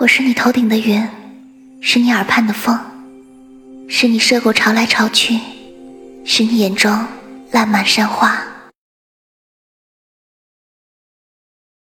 我是你头顶的云是你耳畔的风是你涉过潮来潮去是你眼中烂漫山花。